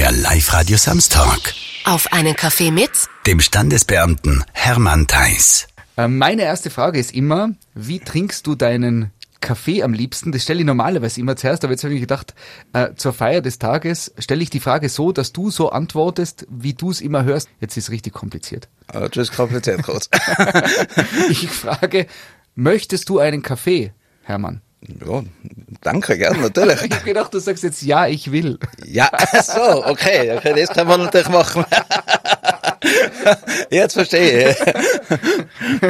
Der Live-Radio Samstag. Auf einen Kaffee mit Dem Standesbeamten Hermann Theis. Äh, Meine erste Frage ist immer, wie trinkst du deinen Kaffee am liebsten? Das stelle ich normalerweise immer zuerst, aber jetzt habe ich gedacht, äh, zur Feier des Tages stelle ich die Frage so, dass du so antwortest, wie du es immer hörst. Jetzt ist es richtig kompliziert. Ah, Das ist kompliziert kurz. Ich frage, möchtest du einen Kaffee, Hermann? Ja, danke, gern, natürlich. Ich habe gedacht, du sagst jetzt ja, ich will. Ja, so, okay, okay, das kann man natürlich machen. Jetzt verstehe ich.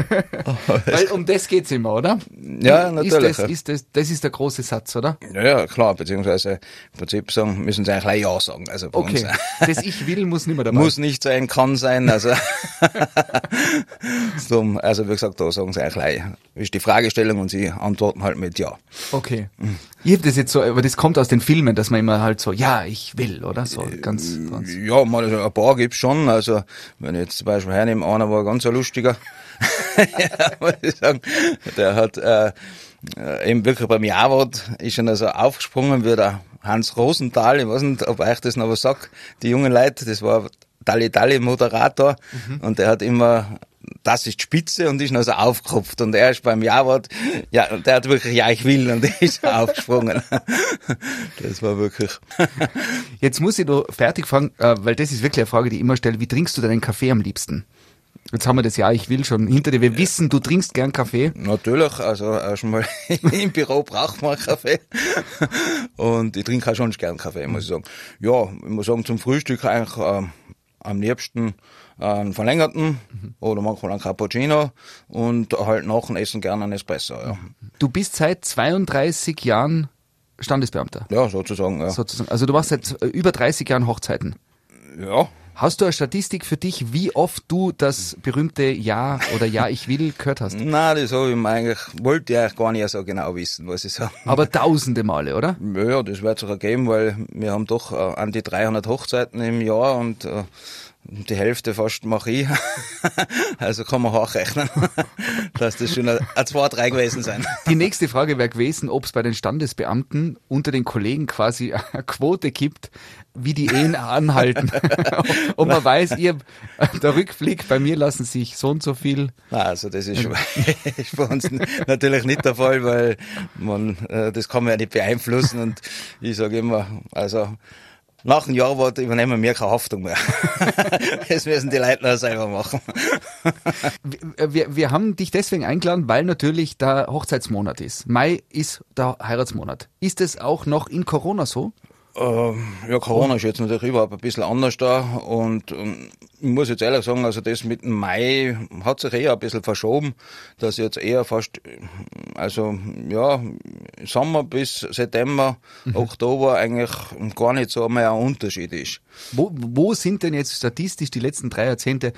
Weil um das geht's immer, oder? Ja, natürlich. Ist das, ist das, das ist der große Satz, oder? Ja, ja, klar, beziehungsweise im Prinzip sagen, müssen sie eigentlich gleich Ja sagen. Also bei Okay. uns. Das ich will muss nicht mehr dabei. Muss nicht sein, kann sein, also. Drum, also wie gesagt, da sagen sie eigentlich. Ist die Fragestellung und sie antworten halt mit Ja. Okay. Ich hab das jetzt so, aber das kommt aus den Filmen, dass man immer halt so, ja, ich will, oder? So ganz, ganz. Ja, mal ein paar gibt's schon. Also wenn ich jetzt zum Beispiel hernehme, einer war ganz ein lustiger. ja, muss ich sagen. Der hat äh, äh, eben wirklich beim Jawort ist schon also aufgesprungen wie der Hans Rosenthal. Ich weiß nicht, ob euch das noch was sagt. Die jungen Leute, das war Dalli Dalli Moderator und der hat immer das ist die Spitze und ist noch so aufgekropft und er ist beim Jawort, ja, der hat wirklich Ja, ich will und ist aufgesprungen. das war wirklich. Jetzt muss ich noch fertig fragen, äh, weil das ist wirklich eine Frage, die ich immer stelle. Wie trinkst du deinen Kaffee am liebsten? Jetzt haben wir das Ja, ich will schon hinter dir. Wir wissen, du trinkst gern Kaffee. Natürlich, also erstmal im Büro braucht man Kaffee. Und ich trinke auch schon gern Kaffee, muss ich sagen. Ja, ich muss sagen, zum Frühstück eigentlich ähm, am liebsten einen verlängerten oder manchmal einen Cappuccino und halt nach dem Essen gerne einen Espresso. Ja, Du bist seit 32 Jahren Standesbeamter. ja sozusagen. Ja. Sozusagen. Also du machst seit äh, über 30 Jahren Hochzeiten. ja. Hast du eine Statistik für dich, wie oft du das berühmte Ja oder Ja, ich will gehört hast? Nein, das habe ich mir eigentlich, wollte ich eigentlich gar nicht so genau wissen, was ich sage. Aber tausende Male, oder? Ja, das wird sich ergeben, weil wir haben doch äh, an die 300 Hochzeiten im Jahr und äh, die Hälfte fast mache ich. also kann man hochrechnen, dass das schon ein, ein zwei, drei gewesen sein. Die nächste Frage wäre gewesen, ob es bei den Standesbeamten unter den Kollegen quasi eine Quote gibt, wie die Ehen anhalten. und man weiß, ihr, der Rückblick, bei mir lassen sich so und so viel. Nein, also das ist, ist bei uns natürlich nicht der Fall, weil man äh, das kann man ja nicht beeinflussen und ich sage immer, also nach dem Jahrwort übernehmen wir keine Haftung mehr. das müssen die Leute noch selber machen. Wir, wir haben dich deswegen eingeladen, weil natürlich der Hochzeitsmonat ist. Mai ist der Heiratsmonat. Ist es auch noch in Corona so? Ähm, ja, Corona ist jetzt natürlich überhaupt ein bisschen anders da und ähm, ich muss jetzt ehrlich sagen, also das mit dem Mai hat sich eher ein bisschen verschoben, dass jetzt eher fast, also ja, Sommer bis September, Oktober eigentlich gar nicht so mehr ein Unterschied ist. Wo, wo sind denn jetzt statistisch die letzten drei Jahrzehnte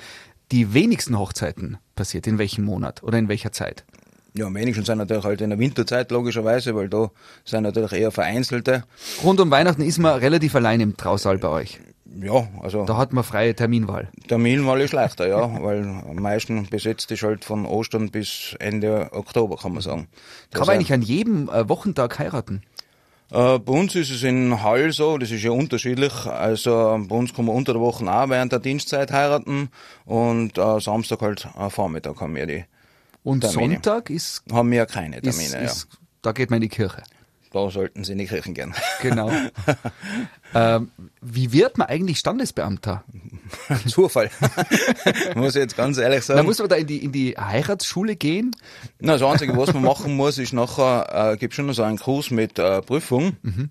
die wenigsten Hochzeiten passiert? In welchem Monat oder in welcher Zeit? Ja, am wenigsten sind natürlich halt in der Winterzeit logischerweise, weil da sind natürlich eher vereinzelte. Rund um Weihnachten ist man relativ allein im Trausaal bei euch. Ja, also Da hat man freie Terminwahl. Terminwahl ist leichter, ja, weil am meisten besetzt ist halt von Ostern bis Ende Oktober, kann man sagen. Kann Das man eigentlich an jedem äh, Wochentag heiraten? Äh, bei uns ist es in Hall so, das ist ja unterschiedlich. Also bei uns kann man unter der Woche auch während der Dienstzeit heiraten und äh, Samstag halt äh, Vormittag haben wir die. Und Termine. Sonntag ist, Haben wir keine ist, Termine, ist da geht man in die Kirche. ja. Da sollten sie in die Kirchen gehen. Genau. ähm, wie wird man eigentlich Standesbeamter? Zufall. muss ich jetzt ganz ehrlich sagen. Da muss man da in die, in die Heiratsschule gehen? Na, das Einzige, was man machen muss, ist nachher, äh, gibt schon so einen Kurs mit äh, Prüfung. Äh,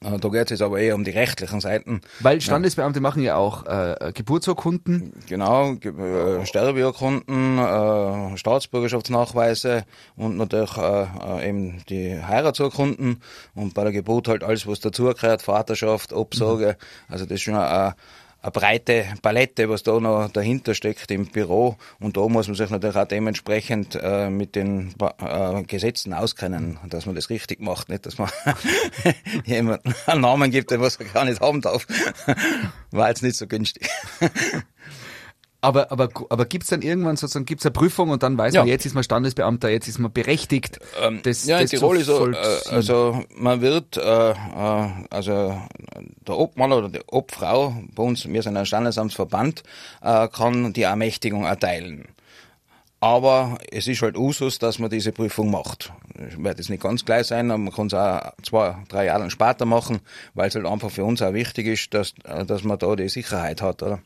da geht es jetzt aber eher um die rechtlichen Seiten. Weil Standesbeamte machen ja auch äh, Geburtsurkunden. Genau, ge- äh, Sterbeurkunden, äh, Staatsbürgerschaftsnachweise und natürlich äh, äh, eben die Heiratsurkunden und bei der Geburt halt alles, was dazugehört, Vaterschaft, Absage. Also das ist schon eine, eine breite Palette, was da noch dahinter steckt im Büro. Und da muss man sich natürlich auch dementsprechend äh, mit den äh, Gesetzen auskennen, dass man das richtig macht, nicht, dass man jemanden einen Namen gibt, den er gar nicht haben darf. War jetzt nicht so günstig. Aber, aber, aber gibt's dann irgendwann sozusagen, gibt's eine Prüfung und dann weiß Ja. man, jetzt ist man Standesbeamter, jetzt ist man berechtigt. Ähm, das, ja, in das Tirol ist so, äh, also man wird, äh, äh, also der Obmann oder die Obfrau, bei uns, wir sind ein Standesamtsverband, äh, kann die Ermächtigung erteilen. Aber es ist halt Usus, dass man diese Prüfung macht. Ich werde jetzt nicht ganz gleich sein, aber man kann es auch zwei, drei Jahre später machen, weil es halt einfach für uns auch wichtig ist, dass, äh, dass man da die Sicherheit hat, oder?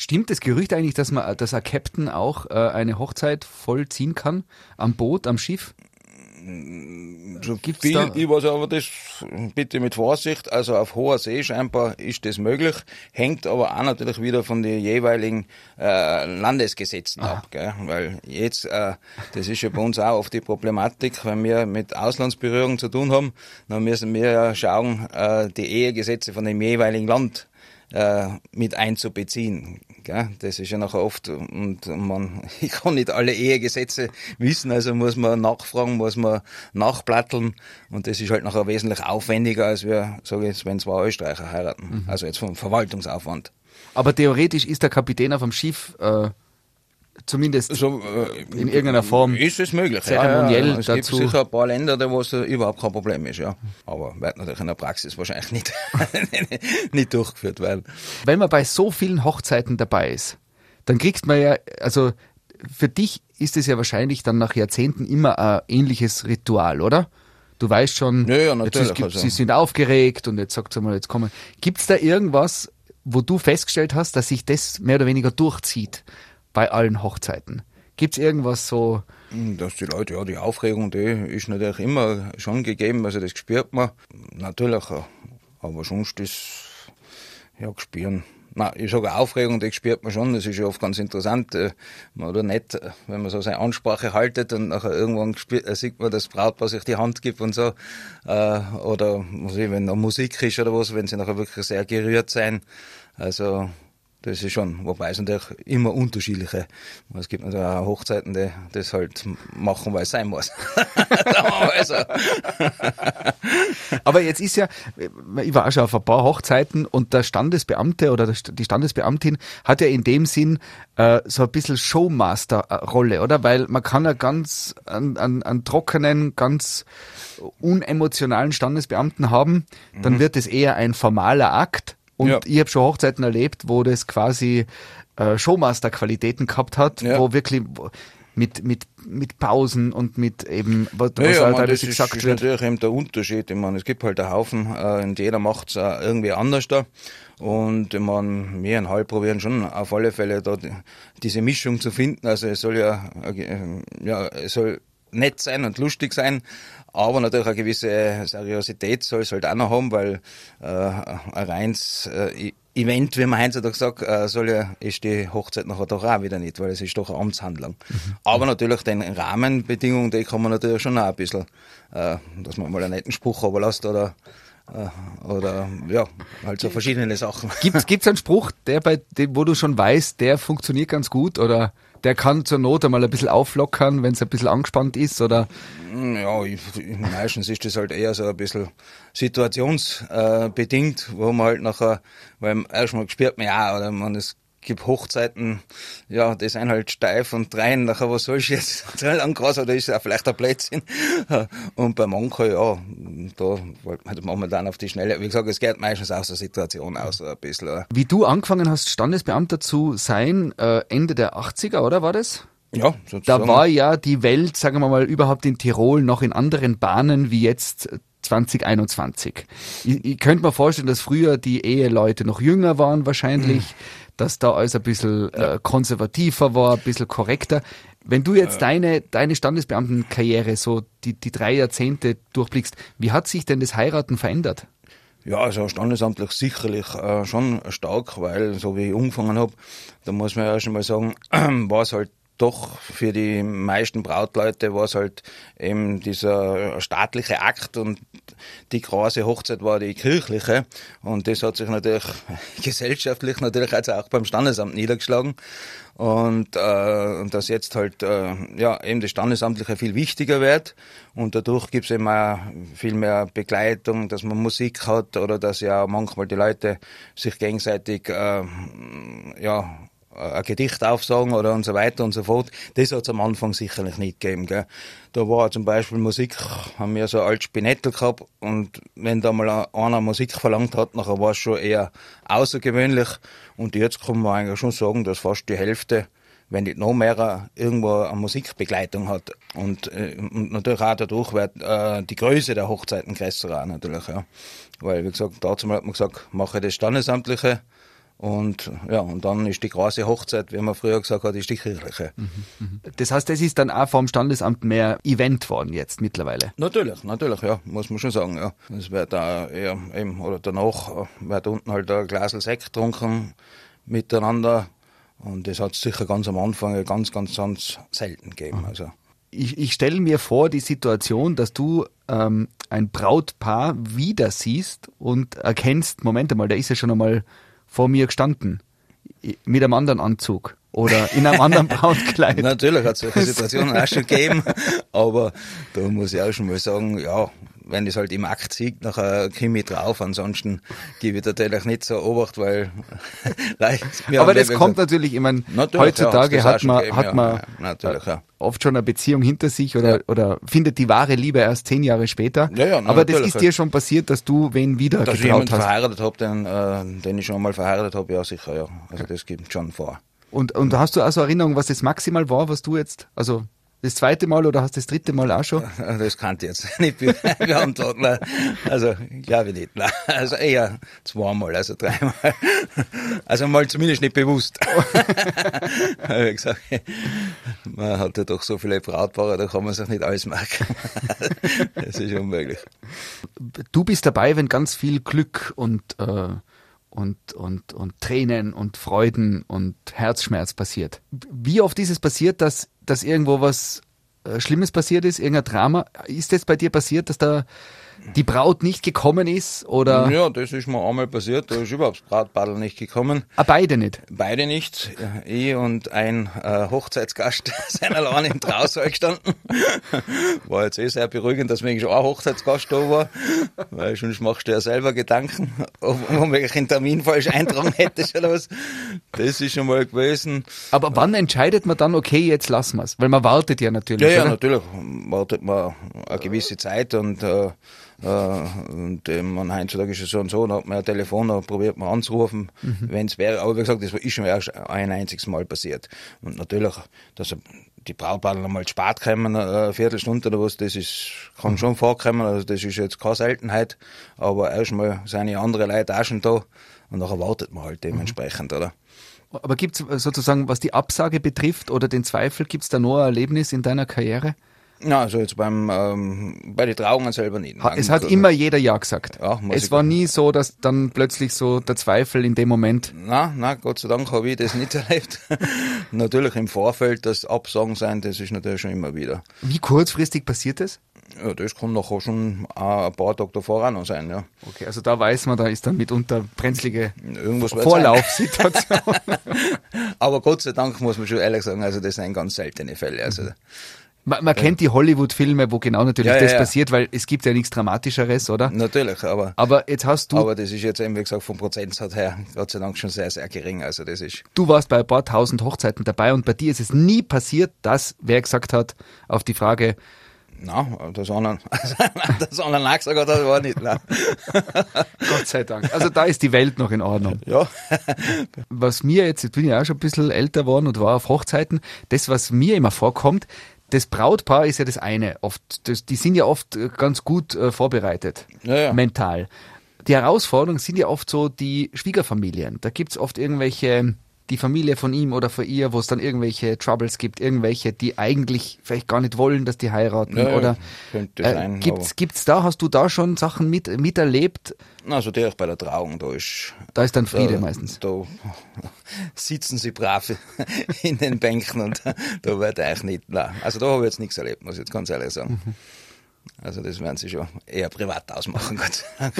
Stimmt das Gerücht eigentlich, dass man, dass ein Captain auch äh, eine Hochzeit vollziehen kann? Am Boot, am Schiff? So Gibt's viel, da- ich weiß aber das bitte mit Vorsicht. Also auf hoher See scheinbar ist das möglich, hängt aber auch natürlich wieder von den jeweiligen äh, Landesgesetzen ab. Gell? Weil jetzt, äh, das ist ja bei uns auch oft die Problematik, wenn wir mit Auslandsberührung zu tun haben, dann müssen wir ja schauen, äh, die Ehegesetze von dem jeweiligen Land äh, mit einzubeziehen. Gell? Das ist ja nachher oft, und man, ich kann nicht alle Ehegesetze wissen, also muss man nachfragen, muss man nachplatteln und das ist halt nachher wesentlich aufwendiger, als wir, sage ich jetzt, wenn zwei Österreicher heiraten. Also jetzt vom Verwaltungsaufwand. Aber theoretisch ist der Kapitän auf dem Schiff äh, zumindest So, äh, in irgendeiner Form. ist es möglich. zeremoniell ja, ja. Es dazu. gibt sicher ein paar Länder, da wo es äh, überhaupt kein Problem ist, ja. Aber wird natürlich in der Praxis wahrscheinlich nicht, nicht durchgeführt werden. Wenn man bei so vielen Hochzeiten dabei ist, dann kriegt man ja, also für dich ist es ja wahrscheinlich dann nach Jahrzehnten immer ein ähnliches Ritual, oder? Du weißt schon, Ja, ja, jetzt ist, also. sie sind aufgeregt und jetzt sagt sie mal, jetzt kommen. Gibt es da irgendwas, wo du festgestellt hast, dass sich das mehr oder weniger durchzieht bei allen Hochzeiten? Gibt es irgendwas so, Hm, Dass die Leute, ja, die Aufregung, die ist natürlich immer schon gegeben, also das spürt man. Natürlich, äh, aber sonst ist, ja, gespüren. Na, ich sage Aufregung, die spürt man schon, das ist ja oft ganz interessant, äh, oder nicht, äh, wenn man so seine Ansprache haltet und nachher irgendwann spürt, sieht man, dass das Brautpaar sich die Hand gibt und so, oder, weiß ich, wenn da Musik ist oder was, wenn sie nachher wirklich sehr gerührt sein, also, das ist schon, wobei es natürlich immer unterschiedliche. Es gibt natürlich auch Hochzeiten, die das halt machen, weil es sein muss. Sagen wir mal so. Aber jetzt ist ja, ich war auch schon auf ein paar Hochzeiten und der Standesbeamte oder der- die Standesbeamtin hat ja in dem Sinn äh, so ein bisschen Showmaster-Rolle, oder? Weil man kann ja ganz einen, einen, einen trockenen, ganz unemotionalen Standesbeamten haben, dann wird es eher ein formaler Akt. Und Ja. ich habe schon Hochzeiten erlebt, wo das quasi äh, Showmaster-Qualitäten gehabt hat, Ja. wo wirklich mit, mit, mit Pausen und mit eben, was, Ja, was ja, halt man, alles das ist, gesagt ist wird. natürlich eben der Unterschied. Ich meine, es gibt halt einen Haufen äh, und jeder macht es äh, irgendwie anders da. Und ich meine, wir in Hall probieren schon auf alle Fälle da die, diese Mischung zu finden. Also es soll ja, äh, ja, es soll nett sein und lustig sein, aber natürlich eine gewisse Seriosität soll es halt auch noch haben, weil äh, ein reins äh, Event, wie man heutzutage sagt, äh, soll ja, ist die Hochzeit nachher doch auch wieder nicht, weil es ist doch eine Amtshandlung. Aber natürlich den Rahmenbedingungen, die kann man natürlich schon auch ein bisschen, äh, dass man mal einen netten Spruch überlässt oder oder ja, halt so verschiedene Sachen. Gibt's gibt's einen Spruch, der bei dem, wo du schon weißt, der funktioniert ganz gut oder der kann zur Not einmal ein bisschen auflockern, wenn es ein bisschen angespannt ist oder Ja, ich, ich- meistens ist das halt eher so ein bisschen situationsbedingt, wo man halt nachher, weil erstmal spürt man ja, oder man, es gibt Hochzeiten, ja, die sind halt steif und drein, nachher, was soll ich jetzt lang krass, oder ist ja vielleicht ein Blödsinn. Und bei manchen, ja, da wollte man momentan auf die Schnelle, wie gesagt, es geht meistens aus der Situation aus, ein bisschen. wie du angefangen hast, Standesbeamter zu sein, äh, Ende der 80er, oder war das? Ja, Da sozusagen. war ja die Welt, sagen wir mal, überhaupt in Tirol noch in anderen Bahnen wie jetzt 2021. Ich, ich könnte mir vorstellen, dass früher die Eheleute noch jünger waren wahrscheinlich, dass da alles ein bisschen äh, konservativer war, ein bisschen korrekter. Wenn du jetzt deine, deine Standesbeamtenkarriere, so die, die drei Jahrzehnte durchblickst, wie hat sich denn das Heiraten verändert? Ja, also standesamtlich sicherlich äh, schon stark, weil so wie ich angefangen habe, da muss man ja schon mal sagen, war es halt doch für die meisten Brautleute war es halt eben dieser staatliche Akt und die große Hochzeit war die kirchliche. Und das hat sich natürlich gesellschaftlich natürlich also auch beim Standesamt niedergeschlagen. Und, äh, dass jetzt halt äh, ja eben das Standesamtliche viel wichtiger wird. Und dadurch gibt's eben auch viel mehr Begleitung, dass man Musik hat oder dass ja manchmal die Leute sich gegenseitig äh, ja ein Gedicht aufsagen oder und so weiter und so fort. Das hat es am Anfang sicherlich nicht gegeben. Gell. Da war zum Beispiel Musik, haben wir so alt Spinettel gehabt und wenn da mal einer Musik verlangt hat, nachher war es schon eher außergewöhnlich. Und jetzt kann man eigentlich schon sagen, dass fast die Hälfte wenn nicht noch mehr irgendwo eine Musikbegleitung hat. Und, äh, und natürlich auch dadurch wird äh, die Größe der Hochzeiten größer auch natürlich, ja. Weil, wie gesagt, dazu hat man gesagt, mache das Standesamtliche und ja, und dann ist die große Hochzeit, wie man früher gesagt hat, ist die kirchliche. Mhm, das heißt, das ist dann auch vom Standesamt mehr Event worden jetzt mittlerweile? Natürlich, natürlich, ja, muss man schon sagen, ja. Es wird da eher eben, oder danach wird unten halt ein Glas Sekt getrunken miteinander und das hat es sicher ganz am Anfang ganz, ganz, ganz selten gegeben. Also. Ich, ich stelle mir vor, die Situation, dass du ähm, ein Brautpaar wieder siehst und erkennst, Moment einmal, der ist ja schon einmal vor mir gestanden. Mit einem anderen Anzug oder in einem anderen Brautkleid. Natürlich hat es solche Situationen auch schon gegeben, aber da muss ich auch schon mal sagen, ja, wenn das halt im Akt sieht, nachher komme ich drauf. Ansonsten gebe ich natürlich nicht so Obacht, weil Aber das kommt natürlich, ich meine, heutzutage ja, hat man, hat man ja, oft schon eine Beziehung hinter sich oder, oder findet die wahre Liebe erst zehn Jahre später. Ja, ja, Aber das ist dir schon passiert, dass du wen wieder Dass ich jemanden hast. verheiratet habe, den, äh, den ich schon mal verheiratet habe, ja sicher, ja. Also das gibt schon vor. Und, und hast du also Erinnerung, was das maximal war, was du jetzt, also das zweite Mal oder hast du das dritte Mal auch schon? Das kann ich jetzt nicht beantworten. Also, glaube ich nicht. Also eher zweimal, also dreimal. Also mal zumindest nicht bewusst. Wie gesagt, man hat ja doch so viele Brautpaare, da kann man sich nicht alles merken. Das ist unmöglich. Du bist dabei, wenn ganz viel Glück und, äh, und, und, und Tränen und Freuden und Herzschmerz passiert. Wie oft ist es passiert, dass dass irgendwo was äh, Schlimmes passiert ist, irgendein Drama. Ist das bei dir passiert, dass da die Braut nicht gekommen ist? Oder? Ja, das ist mir einmal passiert. Da ist überhaupt das Brautbadel nicht gekommen. Ah, beide nicht? Beide nicht. Ich und ein äh, Hochzeitsgast sind allein im Trausaal gestanden. War jetzt eh sehr beruhigend, dass wegen schon ein Hochzeitsgast da war. Weil sonst machst du ja selber Gedanken, ob man einen Termin falsch eintragen hättest oder was. Das ist schon mal gewesen. Aber wann entscheidet man dann, okay, jetzt lassen wir es? Weil man wartet ja natürlich. Ja, ja, oder? natürlich. Wartet man eine gewisse Zeit und äh, und ähm, heutzutage ist es so und so, dann hat man ein Telefon, dann probiert man anzurufen, mhm. wenn es wäre. Aber wie gesagt, das ist schon erst ein einziges Mal passiert. Und natürlich, dass die Brautpaare mal spät kommen, eine Viertelstunde oder was, das ist, kann schon vorkommen, also das ist jetzt keine Seltenheit, aber erstmal sind ja andere Leute auch schon da und nachher wartet man halt dementsprechend, mhm. oder? Aber gibt es sozusagen, was die Absage betrifft oder den Zweifel, gibt es da noch ein Erlebnis in deiner Karriere? Na, also jetzt beim ähm, bei den Trauungen selber nicht. Ha, es hat also, immer jeder Ja gesagt. Ja, es war nie so, dass dann plötzlich so der Zweifel in dem Moment. Na, na, Gott sei Dank habe ich das nicht erlebt. natürlich im Vorfeld, das Absagen sein, das ist natürlich schon immer wieder. Wie kurzfristig passiert das? Ja, das kann nachher schon ein paar Tage davor auch noch sein, ja. Okay, also da weiß man, da ist dann mitunter brenzlige Vorlaufsituation. Aber Gott sei Dank muss man schon ehrlich sagen, also das sind ganz seltene Fälle. Also mhm. Man, man kennt die Hollywood-Filme, wo genau natürlich ja, das ja, passiert, weil es gibt ja nichts Dramatischeres, oder? Natürlich, aber. Aber jetzt hast du. Aber das ist jetzt eben, wie gesagt, vom Prozentsatz her, Gott sei Dank schon sehr, sehr gering. Also das ist. Du warst bei ein paar tausend Hochzeiten dabei und bei dir ist es nie passiert, dass wer gesagt hat, auf die Frage, na, das anderen, das anderen gesagt hat, war nicht. Nein. Gott sei Dank. Also da ist die Welt noch in Ordnung. Ja. Was mir jetzt, jetzt bin ich auch schon ein bisschen älter geworden und war auf Hochzeiten, das, was mir immer vorkommt, das Brautpaar ist ja das eine. Oft, das, die sind ja oft äh, ganz gut äh, vorbereitet, ja, ja. mental. Die Herausforderungen sind ja oft so die Schwiegerfamilien. Da gibt's oft irgendwelche, die Familie von ihm oder von ihr, wo es dann irgendwelche Troubles gibt, irgendwelche, die eigentlich vielleicht gar nicht wollen, dass die heiraten. Ja, oder könnte äh, sein, gibt's, gibt's da, hast du da schon Sachen mit, miterlebt? Also direkt bei der Trauung, da ist. Da ist dann Friede da, meistens. Da sitzen sie brav in den Bänken und da wird eigentlich nicht. Nein. Also da habe ich jetzt nichts erlebt, muss ich jetzt ganz ehrlich sagen. Mhm. Also das werden sie schon eher privat ausmachen, Gott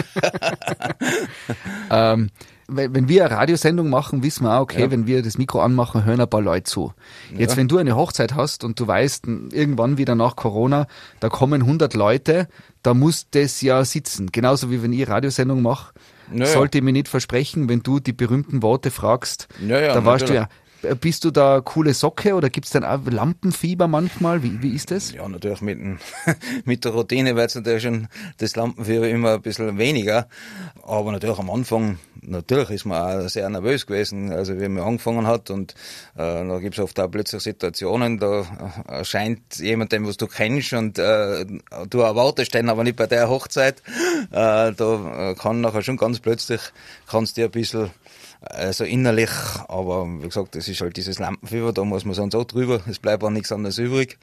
ähm, wenn wir eine Radiosendung machen, wissen wir auch, okay, ja. wenn wir das Mikro anmachen, hören ein paar Leute zu. Jetzt, ja. wenn du eine Hochzeit hast und du weißt, irgendwann wieder nach Corona, da kommen 100 Leute, da muss das ja sitzen. Genauso wie wenn ich Radiosendung mache. Naja. Sollte ich mir nicht versprechen, wenn du die berühmten Worte fragst, naja, da warst du ja, Bist du da coole Socke oder gibt's dann auch Lampenfieber manchmal? Wie, wie ist das? Ja, natürlich mit, dem, mit der Routine wird natürlich schon das Lampenfieber immer ein bisschen weniger. Aber natürlich am Anfang, natürlich ist man auch sehr nervös gewesen, also wie man angefangen hat. Und äh, da gibt's oft auch plötzlich Situationen, da erscheint jemand, den was du kennst und äh, du erwartest den aber nicht bei der Hochzeit. Äh, da kann nachher schon ganz plötzlich, kannst dir ein bisschen also innerlich, aber wie gesagt, das ist halt dieses Lampenfieber, da muss man sonst auch drüber, es bleibt auch nichts anderes übrig.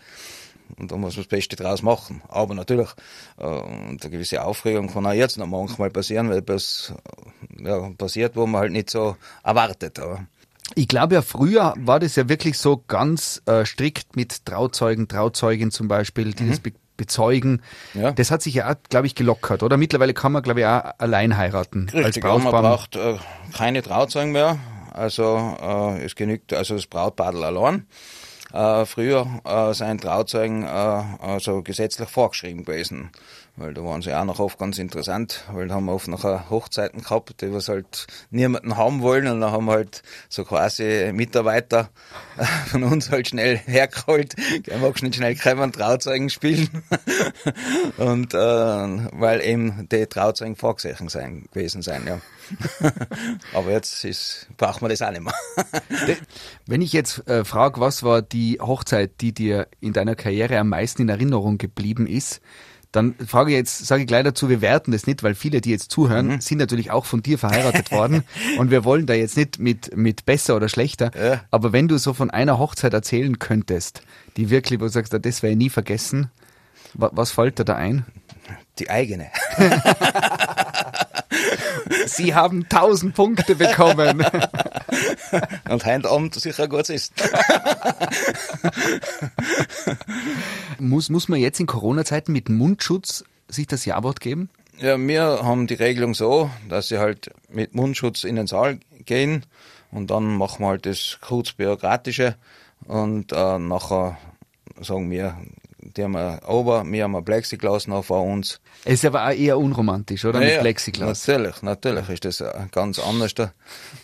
Und da muss man das Beste draus machen. Aber natürlich, äh, eine gewisse Aufregung kann auch jetzt noch manchmal passieren, weil etwas ja, passiert, wo man halt nicht so erwartet. Aber ich glaube ja, früher war das ja wirklich so ganz äh, strikt mit Trauzeugen, Trauzeugin zum Beispiel, die mhm. das be bezeugen. Ja. Das hat sich ja, glaube ich, gelockert, oder? Mittlerweile kann man, glaube ich, auch allein heiraten. Richtig, als man braucht äh, keine Trauzeugen mehr. Also äh, es genügt, also das Brautpaar allein. Äh, früher äh, sind Trauzeugen äh, also gesetzlich vorgeschrieben gewesen. Weil da waren sie auch noch oft ganz interessant, weil da haben wir oft nachher Hochzeiten gehabt, die was halt niemanden haben wollen und dann haben wir halt so quasi Mitarbeiter von uns halt schnell hergeholt, der mag nicht schnell kommen, Trauzeugen spielen und äh, weil eben die Trauzeugen vorgesehen sein, gewesen sein, ja. Aber jetzt ist, braucht man das auch nicht mehr. Wenn ich jetzt äh, frage, was war die Hochzeit, die dir in deiner Karriere am meisten in Erinnerung geblieben ist, dann frage ich jetzt, sage ich gleich dazu, wir werten das nicht, weil viele, die jetzt zuhören, mhm. sind natürlich auch von dir verheiratet worden und wir wollen da jetzt nicht mit, mit besser oder schlechter, ja. aber wenn du so von einer Hochzeit erzählen könntest, die wirklich, wo du sagst, das werde ich nie vergessen, was, was fällt dir da ein? Die eigene. Sie haben tausend Punkte bekommen. Und heute Abend sicher gut ist. muss, muss man jetzt in Corona-Zeiten mit Mundschutz sich das Jawort geben? Ja, wir haben die Regelung so, dass sie halt mit Mundschutz in den Saal gehen und dann machen wir halt das kurz bürokratische und äh, nachher sagen wir, die haben wir ober, wir haben ein Plexiglas noch vor uns. Es ist aber auch eher unromantisch, oder? Ja, mit Plexiglas. Natürlich, natürlich ist das ganz anders da.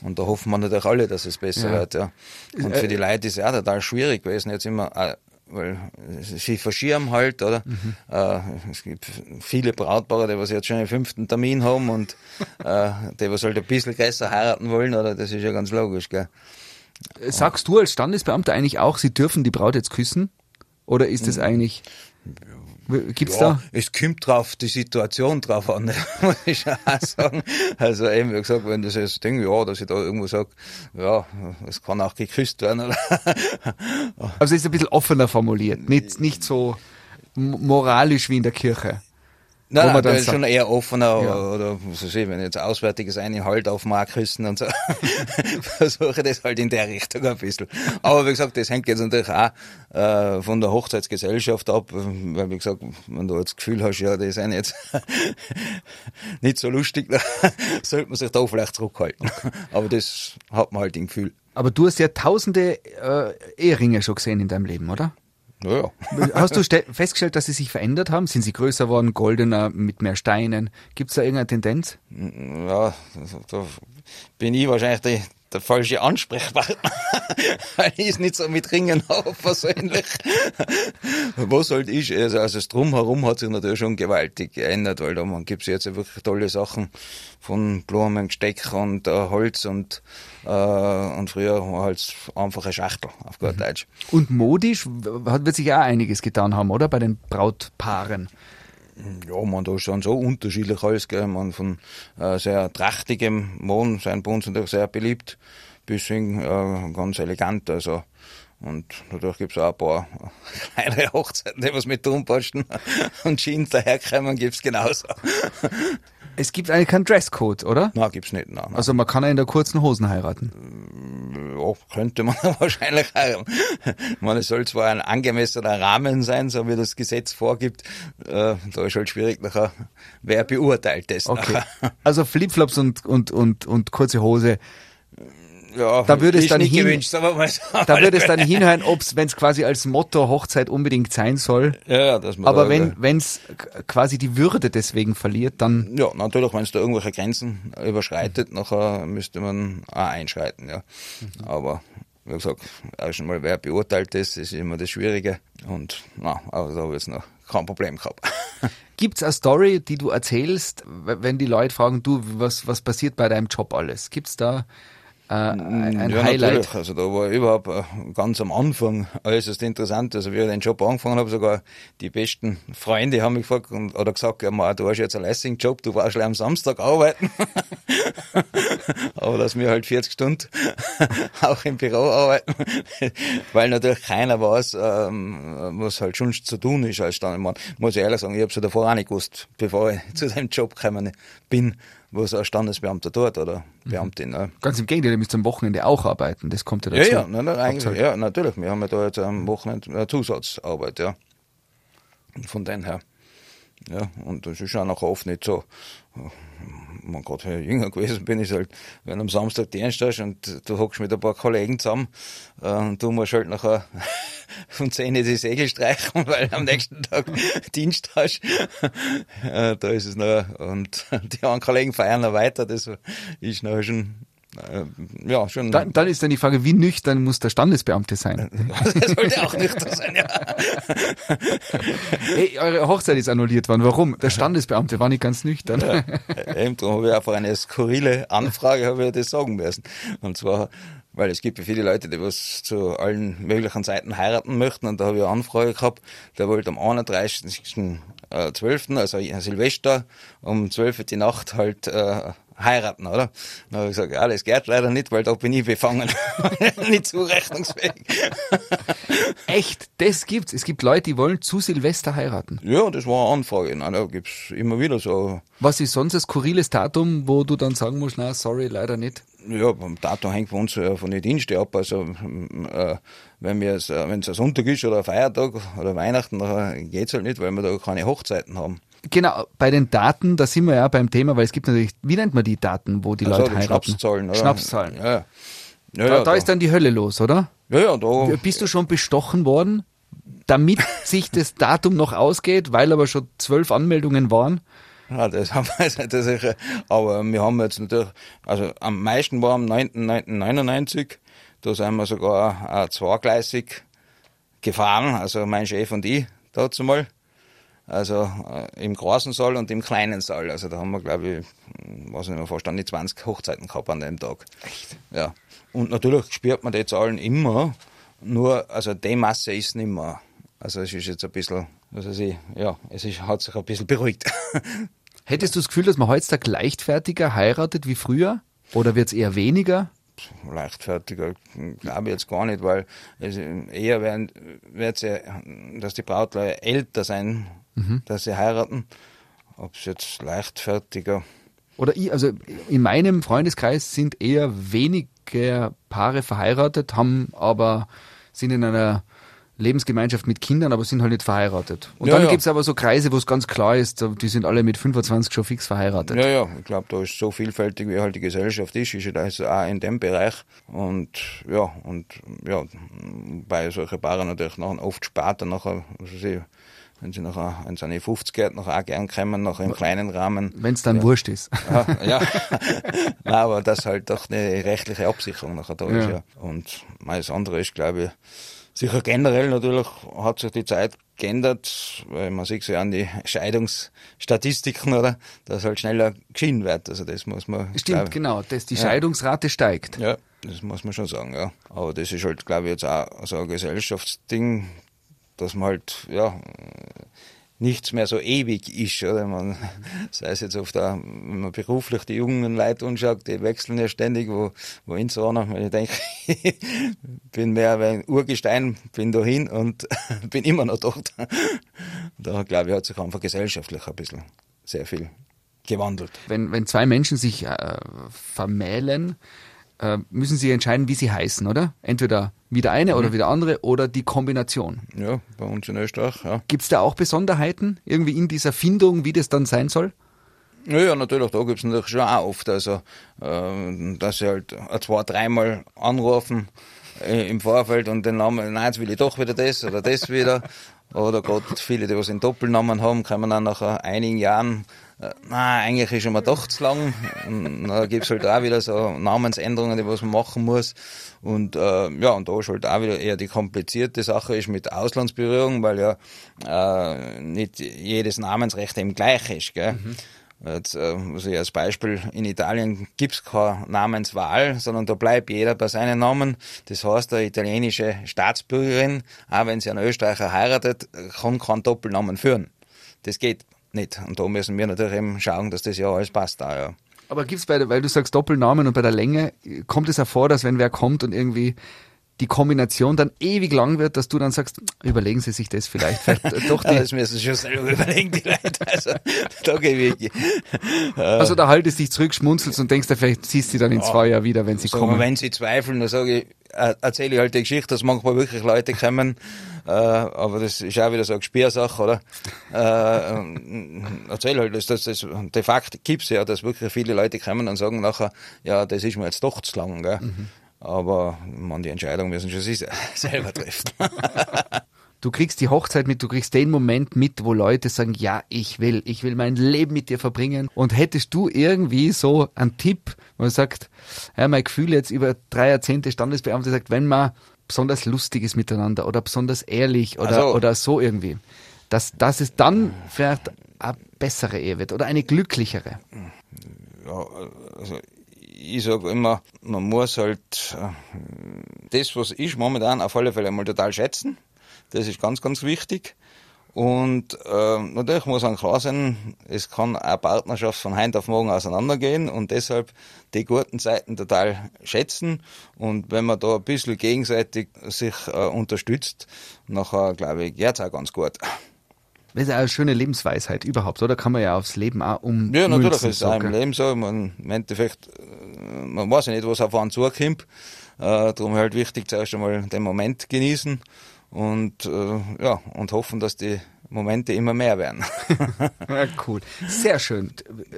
Und da hoffen wir natürlich alle, dass es besser ja. wird, ja. Und für die Leute ist es auch total schwierig gewesen, jetzt immer, äh, weil sie verschieben halt, oder? Mhm. Äh, es gibt viele Brautpaare, die was jetzt schon einen fünften Termin haben und äh, die was halt ein bisschen größer heiraten wollen, oder? Das ist ja ganz logisch, gell? Sagst du als Standesbeamter eigentlich auch, sie dürfen die Braut jetzt küssen? Oder ist es hm. eigentlich, gibt's ja, da? Es kommt drauf, die Situation drauf an, muss ich auch sagen. Also eben, wie gesagt, wenn das jetzt Ding, ja, dass ich da irgendwo sage, ja, es kann auch geküsst werden. Oder? Also ist ein bisschen offener formuliert, nicht, nicht so moralisch wie in der Kirche. Nein, nein, das ist schon eher offener ja. oder, was weiß ich, wenn jetzt Auswärtiges eine halt auf Markküsten und so, versuche das halt in der Richtung ein bisschen. Aber wie gesagt, das hängt jetzt natürlich auch äh, von der Hochzeitsgesellschaft ab, weil wie gesagt, wenn du jetzt das Gefühl hast, ja, die sind jetzt nicht so lustig, sollte man sich da vielleicht zurückhalten. Aber das hat man halt im Gefühl. Aber du hast ja tausende äh, Eheringe schon gesehen in deinem Leben, oder? Naja. Hast du festgestellt, dass sie sich verändert haben? Sind sie größer worden, goldener, mit mehr Steinen? Gibt es da irgendeine Tendenz? Ja, da bin ich wahrscheinlich die, der falsche Ansprechpartner, weil ich es nicht so mit Ringen habe persönlich. Was halt ist, also, also das Drumherum hat sich natürlich schon gewaltig geändert, weil da gibt es jetzt wirklich tolle Sachen von Blumen, Gesteck und äh, Holz und, äh, und früher war halt einfache Schachtel, auf gut mhm. Deutsch. Und modisch wird sich auch einiges getan haben, oder? Bei den Brautpaaren. Ja, man, da ist dann so unterschiedlich alles, gell. Man, von äh, sehr trachtigem Mohn, sind bei uns natürlich sehr beliebt, bis hin äh, ganz elegant, also. Und natürlich gibt's auch ein paar kleinere Hochzeiten, die was mit Turmposten und Jeans daherkommen, gibt's genauso. Es gibt eigentlich keinen Dresscode, oder? Nein, gibt's nicht. Nein, nein. Also man kann ja in der kurzen Hosen heiraten. Ja, könnte man wahrscheinlich auch. Ich meine, es soll zwar ein angemessener Rahmen sein, so wie das Gesetz vorgibt. Äh, da ist halt schwierig nachher, wer beurteilt das okay. Nachher. Also Flipflops und, und, und, und kurze Hose ja, da würde es dann hin, gewünscht, da würde es dann hinhören, ob es, wenn es quasi als Motto Hochzeit unbedingt sein soll. Ja, man Aber da, wenn es quasi die Würde deswegen verliert, dann. Ja, natürlich, wenn es da irgendwelche Grenzen überschreitet, mhm. nachher müsste man auch einschreiten, ja. Mhm. Aber wie gesagt, auch schon mal wer beurteilt das, das ist immer das Schwierige. Und na, aber da habe ich jetzt noch kein Problem gehabt. Gibt es eine Story, die du erzählst, wenn die Leute fragen, du, was, was passiert bei deinem Job alles? Gibt es da äh, ein, ja, Highlight? Natürlich. Also da war überhaupt äh, ganz am Anfang äußerst interessant. Also wie ich den Job angefangen habe, sogar die besten Freunde haben mich gefragt und, oder gesagt, ja, man, du hast jetzt einen Lessing-Job, du brauchst am Samstag arbeiten. Aber dass wir halt 40 Stunden auch im Büro arbeiten, weil natürlich keiner weiß, ähm, was halt schon zu tun ist als Standesbeamter. Muss ich ehrlich sagen, ich habe es ja davor auch nicht gewusst, bevor ich zu dem Job gekommen bin, was ein Standesbeamter tut oder Beamtin. Ne? Ganz im Gegenteil, ihr müsst am Wochenende auch arbeiten, das kommt ja Ja, dazu. ja, nein, nein, eigentlich, ja, natürlich. Wir haben ja da jetzt am Wochenende eine Zusatzarbeit, ja. Von dem her. Ja, und das ist auch nachher oft nicht so. Man Gott, wenn ich jünger gewesen bin, ist halt, wenn am Samstag Dienst hast und du hockst mit ein paar Kollegen zusammen, äh, und du musst halt nachher von 10 die Segel streichen, weil am nächsten Tag Dienst hast. äh, da ist es noch, und die anderen Kollegen feiern noch weiter, das ist nachher schon, äh, ja, schon. Dann, dann ist dann die Frage, wie nüchtern muss der Standesbeamte sein? das sollte auch nüchtern sein, ja. Hey, eure Hochzeit ist annulliert worden. Warum? Der Standesbeamte war nicht ganz nüchtern. Eben, darum habe ich einfach eine skurrile Anfrage, habe ich das sagen müssen. Und zwar, weil es gibt ja viele Leute, die was zu allen möglichen Zeiten heiraten möchten. Und da habe ich eine Anfrage gehabt, der wollte am 31.12., also Silvester, um 12 Uhr die Nacht halt äh, heiraten, oder? Dann habe ich gesagt, ja, das geht leider nicht, weil da bin ich befangen. nicht zurechnungsfähig. Echt, das gibt's. Es gibt Leute, die wollen zu Silvester heiraten. Ja, das war eine Anfrage. Nein, da gibt's immer wieder so Was ist sonst ein skurriles Datum, wo du dann sagen musst, na, sorry, leider nicht? Ja, beim Datum hängt bei uns äh, von den Diensten ab. Also, äh, wenn es, äh, es ein Sonntag ist oder ein Feiertag oder Weihnachten, dann geht's halt nicht, weil wir da keine Hochzeiten haben. Genau, bei den Daten, da sind wir ja beim Thema, weil es gibt natürlich, wie nennt man die Daten, wo die Also, Leute heiraten? Schnapszahlen, oder? Schnapszahlen. Ja, ja. ja, Da, ja, da ist dann die Hölle los, oder? ja, ja, da. Bist du schon bestochen worden, damit sich das Datum noch ausgeht, weil aber schon zwölf Anmeldungen waren? Ja, das haben wir jetzt nicht sicher. Aber wir haben jetzt natürlich, also am meisten war am 9.9.99. Da sind wir sogar äh, zweigleisig gefahren, also mein Chef und ich dazu mal. Also äh, im großen Saal und im kleinen Saal. Also da haben wir, glaube ich, hm, weiß nicht mehr, fast an die 20 Hochzeiten gehabt an dem Tag. Echt? Ja. Und natürlich spürt man die Zahlen immer, nur, also die Masse ist nicht mehr. Also es ist jetzt ein bisschen, was weiß ich, ja, es ist, hat sich ein bisschen beruhigt. Hättest du das Gefühl, dass man heutzutage leichtfertiger heiratet wie früher? Oder wird es eher weniger? leichtfertiger glaube ich jetzt gar nicht, weil es eher werden, wird ja, dass die Brautleute älter sein, dass sie heiraten. Ob es jetzt leichtfertiger, Oder ich, also in meinem Freundeskreis sind eher weniger Paare verheiratet, haben aber, sind in einer Lebensgemeinschaft mit Kindern, aber sind halt nicht verheiratet. Und Ja, dann ja. gibt's aber so Kreise, wo es ganz klar ist, die sind alle mit 25 schon fix verheiratet. ja, ja, ich glaube, da ist so vielfältig, wie halt die Gesellschaft ist, ist ja das auch in dem Bereich. Und ja, und ja, bei solchen Paaren natürlich nachher oft später, nachher, weiß ich, wenn sie nachher, wenn sie an die 50 geht, nachher auch gern kommen, nachher im kleinen Rahmen. Wenn es dann wurscht ist. Ja, ja. Nein, aber das halt doch eine rechtliche Absicherung nachher da ist, Ja. ja. Und das andere ist, glaube ich, sicher generell natürlich hat sich die Zeit geändert, weil man sieht ja an die Scheidungsstatistiken, oder? Dass halt schneller geschieden wird. Also das muss man. Stimmt, glaub, genau, dass die Ja. Scheidungsrate steigt. Ja, das muss man schon sagen, ja. Aber das ist halt, glaube ich, jetzt auch so ein Gesellschaftsding, dass man halt, ja, nichts mehr so ewig ist, oder? Man, sei es jetzt oft auch, wenn man beruflich die jungen Leute anschaut, die wechseln ja ständig, wo, wo in so einer, wenn ich denke, ich bin mehr wie ein Urgestein, bin da hin und bin immer noch dort. Da, glaube ich, hat sich einfach gesellschaftlich ein bisschen sehr viel gewandelt. Wenn, wenn zwei Menschen sich äh, vermählen, äh, müssen sie entscheiden, wie sie heißen, oder? Entweder wie der eine oder wie der andere oder die Kombination. Ja, bei uns in Österreich, ja. Gibt's da auch Besonderheiten irgendwie in dieser Findung, wie das dann sein soll? Ja, natürlich, da gibt's natürlich schon auch oft, also, äh, dass sie halt zwei, dreimal anrufen äh, im Vorfeld und den Namen, nein, jetzt will ich doch wieder das oder das wieder. Oder gerade viele, die was einen Doppelnamen haben, kann man dann nach einigen Jahren äh, na, eigentlich ist immer doch zu lang. Und da gibt's halt auch wieder so Namensänderungen, die was man machen muss. Und äh, ja, und da ist halt auch wieder eher die komplizierte Sache ist mit Auslandsberührung, weil ja äh, nicht jedes Namensrecht eben gleich ist. Gell? Mhm. Jetzt, äh, also als Beispiel, in Italien gibt's keine Namenswahl, sondern da bleibt jeder bei seinen Namen. Das heißt, eine italienische Staatsbürgerin, auch wenn sie einen Österreicher heiratet, kann keinen Doppelnamen führen. Das geht nicht. Und da müssen wir natürlich eben schauen, dass das ja alles passt da, ja. Aber gibt's bei, weil du sagst Doppelnamen und bei der Länge, kommt es auch vor, dass wenn wer kommt und irgendwie die Kombination dann ewig lang wird, dass du dann sagst, überlegen Sie sich das vielleicht. vielleicht doch die, ja, das müssen Sie schon selber überlegen, die Leute. Also, da gebe ich. Also da haltest dich zurück, schmunzelst und denkst, vielleicht siehst du sie dann in zwei Jahren wieder, wenn sie so, kommen. Wenn sie zweifeln, dann sage ich, erzähle ich halt die Geschichte, dass manchmal wirklich Leute kommen, äh, aber das ist auch wieder so eine Gespürsache, oder? Äh, ähm, erzähl halt, dass das, das de facto gibt's ja, dass wirklich viele Leute kommen und sagen nachher, ja, das ist mir jetzt doch zu lang, gell? Mhm. Aber man, die Entscheidung müssen schon sie selber treffen. Du kriegst die Hochzeit mit, du kriegst den Moment mit, wo Leute sagen, ja, ich will, ich will mein Leben mit dir verbringen. Und hättest du irgendwie so einen Tipp, wo man sagt, ja, mein Gefühl jetzt über drei Jahrzehnte Standesbeamte sagt, wenn man besonders lustig ist miteinander oder besonders ehrlich oder, so. oder so irgendwie, dass, dass es dann vielleicht eine bessere Ehe wird oder eine glücklichere. Ja, also ich sage immer, man muss halt äh, das, was ist, momentan auf alle Fälle einmal total schätzen. Das ist ganz, ganz wichtig. Und äh, natürlich muss man klar sein, es kann eine Partnerschaft von heute auf morgen auseinandergehen und deshalb die guten Zeiten total schätzen. Und wenn man da ein bisschen gegenseitig sich äh, unterstützt, nachher glaube ich, geht's auch ganz gut. Das ist eine schöne Lebensweisheit überhaupt, oder? Kann man ja aufs Leben auch um. Ja, natürlich ist es auch im Leben so. Man, Im Endeffekt, äh, man weiß ja nicht, was auf einen zukommt. Äh, darum halt wichtig, zuerst einmal den Moment genießen und äh, ja und hoffen, dass die Momente immer mehr werden. ja, cool, sehr schön.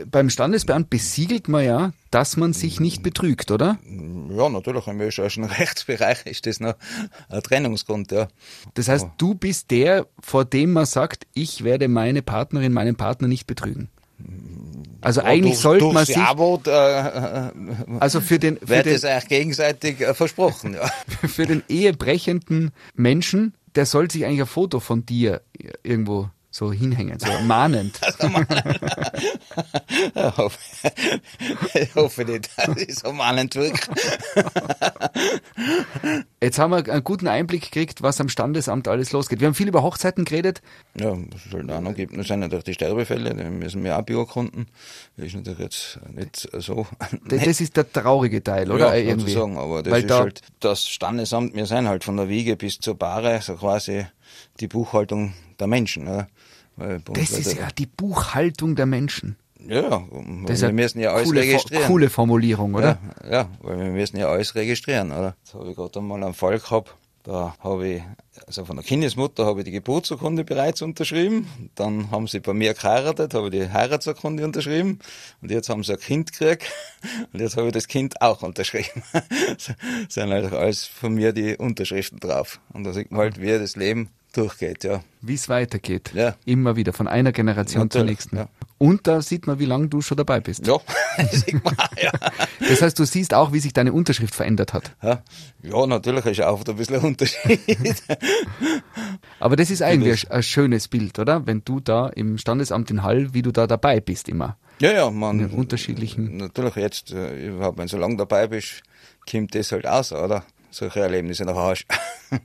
Beim Standesbeamt besiegelt man ja, dass man sich nicht betrügt, oder? Ja, natürlich. Im österreichischen Rechtsbereich ist das noch ein Trennungsgrund, ja. Das heißt, du bist der, vor dem man sagt, ich werde meine Partnerin, meinen Partner nicht betrügen. Also ja, eigentlich durch, sollte man sich. Jawort, äh, also für den. Für wird den, es eigentlich gegenseitig äh, versprochen, ja. Für den ehebrechenden Menschen, der soll sich eigentlich ein Foto von dir irgendwo so hinhängen, so mahnend. ich, hoffe, ich hoffe nicht, dass ich so mahnend wirke. Jetzt haben wir einen guten Einblick gekriegt, was am Standesamt alles losgeht. Wir haben viel über Hochzeiten geredet. Ja, es auch noch gibt, das sind natürlich die Sterbefälle, die müssen wir auch beurkunden. Das ist natürlich jetzt nicht so. Das, das ist der traurige Teil, oder? Ja, irgendwie. Sagen, aber das Weil ist da halt das Standesamt, wir sind halt von der Wiege bis zur Bahre, so quasi die Buchhaltung der Menschen. Oder? Das ist ja die Buchhaltung der Menschen. Ja, das wir müssen ja alles coole, registrieren. Coole Formulierung, oder? Ja, ja, weil wir müssen ja alles registrieren, oder? Jetzt habe ich gerade einmal einen Fall gehabt, da habe ich, also von der Kindesmutter habe ich die Geburtsurkunde bereits unterschrieben. Dann haben sie bei mir geheiratet, habe ich die Heiratsurkunde unterschrieben. Und jetzt haben sie ein Kind gekriegt. Und jetzt habe ich das Kind auch unterschrieben. sind halt alles von mir die Unterschriften drauf. Und da sieht man halt, wie das Leben durchgeht, ja. Wie es weitergeht. Ja. Immer wieder, von einer Generation Natürlich, zur nächsten. Ja. Und da sieht man, wie lange du schon dabei bist. Ja, sieht man, ja. Das heißt, du siehst auch, wie sich deine Unterschrift verändert hat. Ja, ja natürlich ist auch ein bisschen ein Unterschied. Aber das ist eigentlich ein, ein schönes Bild, oder? Wenn du da im Standesamt in Hall, wie du da dabei bist immer. Ja, ja, man. In unterschiedlichen. Natürlich jetzt, äh, überhaupt, wenn du so lange dabei bist, kommt das halt aus, oder? Solche Erlebnisse nach Arsch.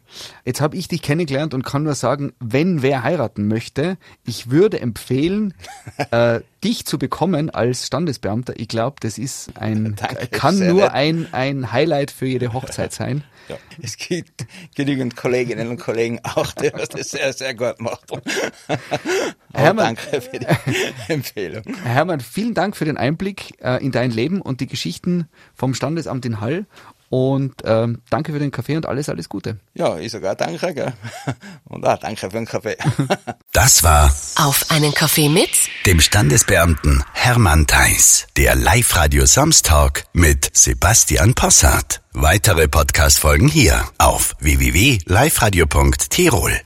Jetzt habe ich dich kennengelernt und kann nur sagen, wenn wer heiraten möchte, ich würde empfehlen, äh, dich zu bekommen als Standesbeamter. Ich glaube, das ist ein, Danke, kann nur ein, ein Highlight für jede Hochzeit sein. Ja, es gibt genügend Kolleginnen und Kollegen auch, die das sehr, sehr gut machen. Hermann, danke für die Empfehlung. Hermann, vielen Dank für den Einblick äh, in dein Leben und die Geschichten vom Standesamt in Hall Und ähm, danke für den Kaffee und alles, alles Gute. Ja, ich sogar danke, gell? Und auch danke für den Kaffee. Das war Auf einen Kaffee mit dem Standesbeamten Hermann Theis. Der Live-Radio Samstag mit Sebastian Possart. Weitere Podcast-Folgen hier auf www.liveradio.tirol.